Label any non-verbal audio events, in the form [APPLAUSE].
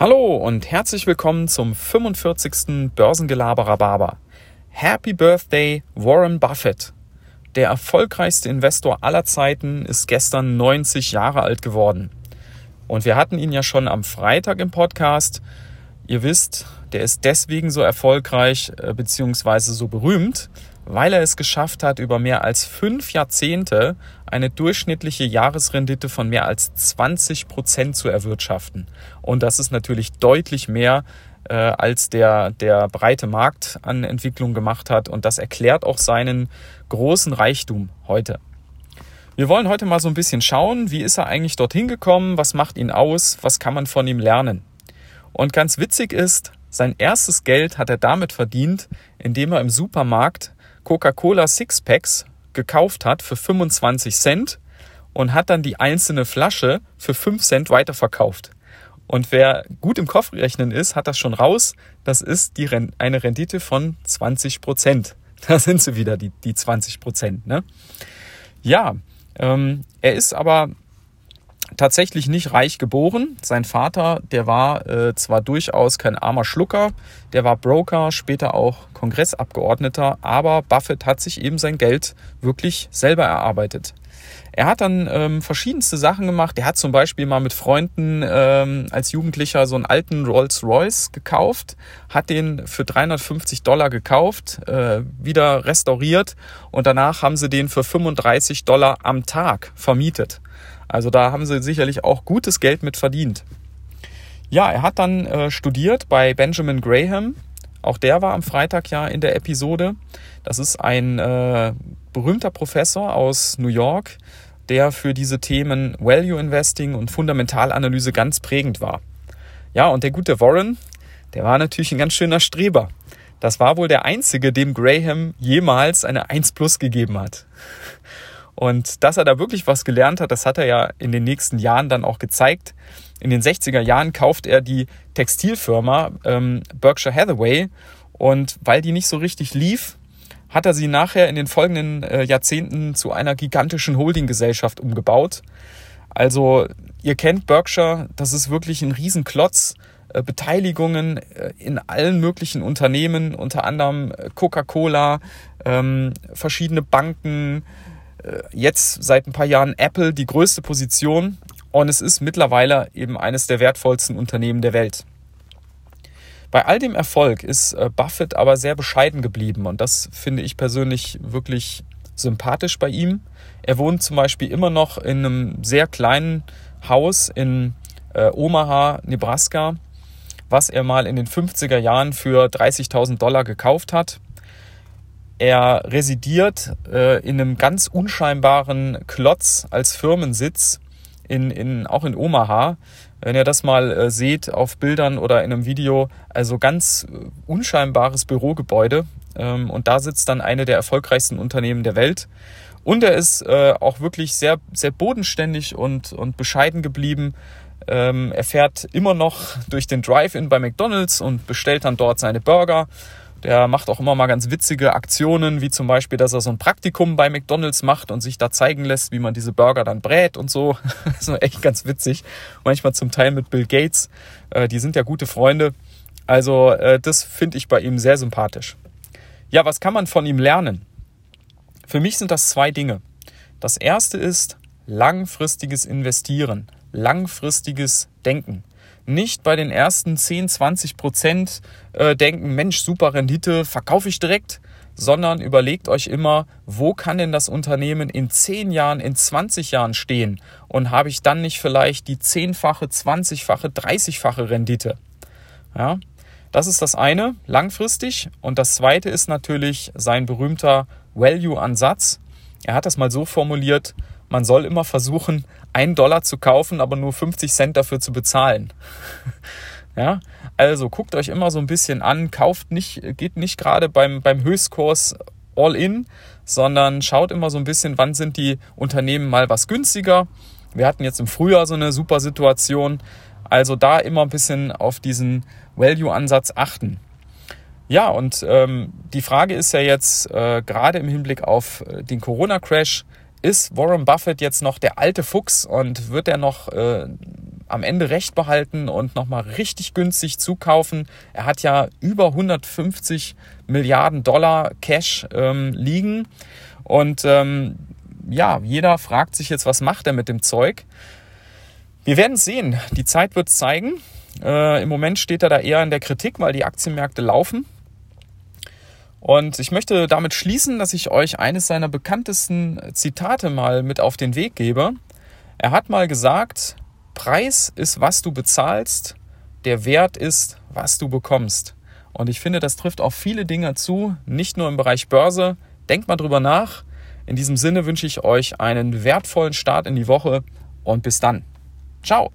Hallo und herzlich willkommen zum 45. Börsengelaberer Barber. Happy Birthday Warren Buffett. Der erfolgreichste Investor aller Zeiten ist gestern 90 Jahre alt geworden. Und wir hatten ihn ja schon am Freitag im Podcast. Ihr wisst, der ist deswegen so erfolgreich äh, bzw. so berühmt, weil er es geschafft hat, über mehr als fünf Jahrzehnte eine durchschnittliche Jahresrendite von mehr als 20 Prozent zu erwirtschaften. Und das ist natürlich deutlich mehr, äh, als der, der breite Markt an Entwicklung gemacht hat. Und das erklärt auch seinen großen Reichtum heute. Wir wollen heute mal so ein bisschen schauen, wie ist er eigentlich dorthin gekommen, was macht ihn aus, was kann man von ihm lernen. Und ganz witzig ist, sein erstes Geld hat er damit verdient, indem er im Supermarkt Coca-Cola Sixpacks gekauft hat für 25 Cent und hat dann die einzelne Flasche für 5 Cent weiterverkauft. Und wer gut im Kopfrechnen ist, hat das schon raus. Das ist die, eine Rendite von 20 Prozent. [LAUGHS] Da sind sie wieder, die, die 20 Prozent. Ne? Ja, ähm, er ist aber tatsächlich nicht reich geboren. Sein Vater, der war äh, zwar durchaus kein armer Schlucker, der war Broker, später auch Kongressabgeordneter, aber Buffett hat sich eben sein Geld wirklich selber erarbeitet. Er hat dann ähm, verschiedenste Sachen gemacht. Er hat zum Beispiel mal mit Freunden ähm, als Jugendlicher so einen alten Rolls Royce gekauft, hat den für 350 Dollar gekauft, äh, wieder restauriert und danach haben sie den für 35 Dollar am Tag vermietet. Also da haben sie sicherlich auch gutes Geld mit verdient. Ja, er hat dann äh, studiert bei Benjamin Graham. Auch der war am Freitag ja in der Episode. Das ist ein äh, berühmter Professor aus New York, der für diese Themen Value Investing und Fundamentalanalyse ganz prägend war. Ja, und der gute Warren, der war natürlich ein ganz schöner Streber. Das war wohl der einzige, dem Graham jemals eine 1 plus gegeben hat. Und dass er da wirklich was gelernt hat, das hat er ja in den nächsten Jahren dann auch gezeigt. In den 60er Jahren kauft er die Textilfirma ähm, Berkshire Hathaway und weil die nicht so richtig lief, hat er sie nachher in den folgenden äh, Jahrzehnten zu einer gigantischen Holdinggesellschaft umgebaut. Also ihr kennt Berkshire, das ist wirklich ein Riesenklotz. Äh, Beteiligungen äh, in allen möglichen Unternehmen, unter anderem äh, Coca-Cola, ähm, verschiedene Banken, jetzt seit ein paar Jahren Apple die größte Position und es ist mittlerweile eben eines der wertvollsten Unternehmen der Welt. Bei all dem Erfolg ist äh, Buffett aber sehr bescheiden geblieben und das finde ich persönlich wirklich sympathisch bei ihm. Er wohnt zum Beispiel immer noch in einem sehr kleinen Haus in äh, Omaha, Nebraska, was er mal in den 50er Jahren für 30.000 Dollar gekauft hat. Er residiert äh, in einem ganz unscheinbaren Klotz als Firmensitz, in, in, auch in Omaha. Wenn ihr das mal äh, seht auf Bildern oder in einem Video, also ganz äh, unscheinbares Bürogebäude. Ähm, und da sitzt dann eine der erfolgreichsten Unternehmen der Welt. Und er ist äh, auch wirklich sehr, sehr bodenständig und, und bescheiden geblieben. Ähm, er fährt immer noch durch den Drive-In bei McDonald's und bestellt dann dort seine Burger der macht auch immer mal ganz witzige Aktionen, wie zum Beispiel, dass er so ein Praktikum bei McDonalds macht und sich da zeigen lässt, wie man diese Burger dann brät und so. [LAUGHS] Das ist echt ganz witzig. Manchmal zum Teil mit Bill Gates. Äh, die sind ja gute Freunde. Also äh, das finde ich bei ihm sehr sympathisch. Ja, was kann man von ihm lernen? Für mich sind das zwei Dinge. Das erste ist langfristiges Investieren, langfristiges Denken nicht bei den ersten 10, 20 Prozent äh, denken, Mensch, super Rendite, verkaufe ich direkt, sondern überlegt euch immer, wo kann denn das Unternehmen in 10 Jahren, in 20 Jahren stehen und habe ich dann nicht vielleicht die 10-fache, 20-fache, 30-fache Rendite. Ja, das ist das eine, langfristig. Und das zweite ist natürlich sein berühmter Value-Ansatz. Er hat das mal so formuliert, man soll immer versuchen, einen Dollar zu kaufen, aber nur 50 Cent dafür zu bezahlen. [LAUGHS] ja, also guckt euch immer so ein bisschen an, kauft nicht, geht nicht gerade beim, beim Höchstkurs all in, sondern schaut immer so ein bisschen, wann sind die Unternehmen mal was günstiger. Wir hatten jetzt im Frühjahr so eine super Situation. Also da immer ein bisschen auf diesen Value-Ansatz achten. Ja, und ähm, die Frage ist ja jetzt äh, gerade im Hinblick auf äh, den Corona-Crash, ist Warren Buffett jetzt noch der alte Fuchs und wird er noch äh, am Ende recht behalten und nochmal richtig günstig zukaufen. Er hat ja über 150 Milliarden Dollar Cash ähm, liegen. Und ähm, ja, jeder fragt sich jetzt, was macht er mit dem Zeug? Wir werden sehen. Die Zeit wird zeigen. Äh, Im Moment steht er da eher in der Kritik, weil die Aktienmärkte laufen. Und ich möchte damit schließen, dass ich euch eines seiner bekanntesten Zitate mal mit auf den Weg gebe. Er hat mal gesagt, Preis ist, was du bezahlst, der Wert ist, was du bekommst. Und ich finde, das trifft auf viele Dinge zu, nicht nur im Bereich Börse. Denkt mal drüber nach. In diesem Sinne wünsche ich euch einen wertvollen Start in die Woche und bis dann. Ciao.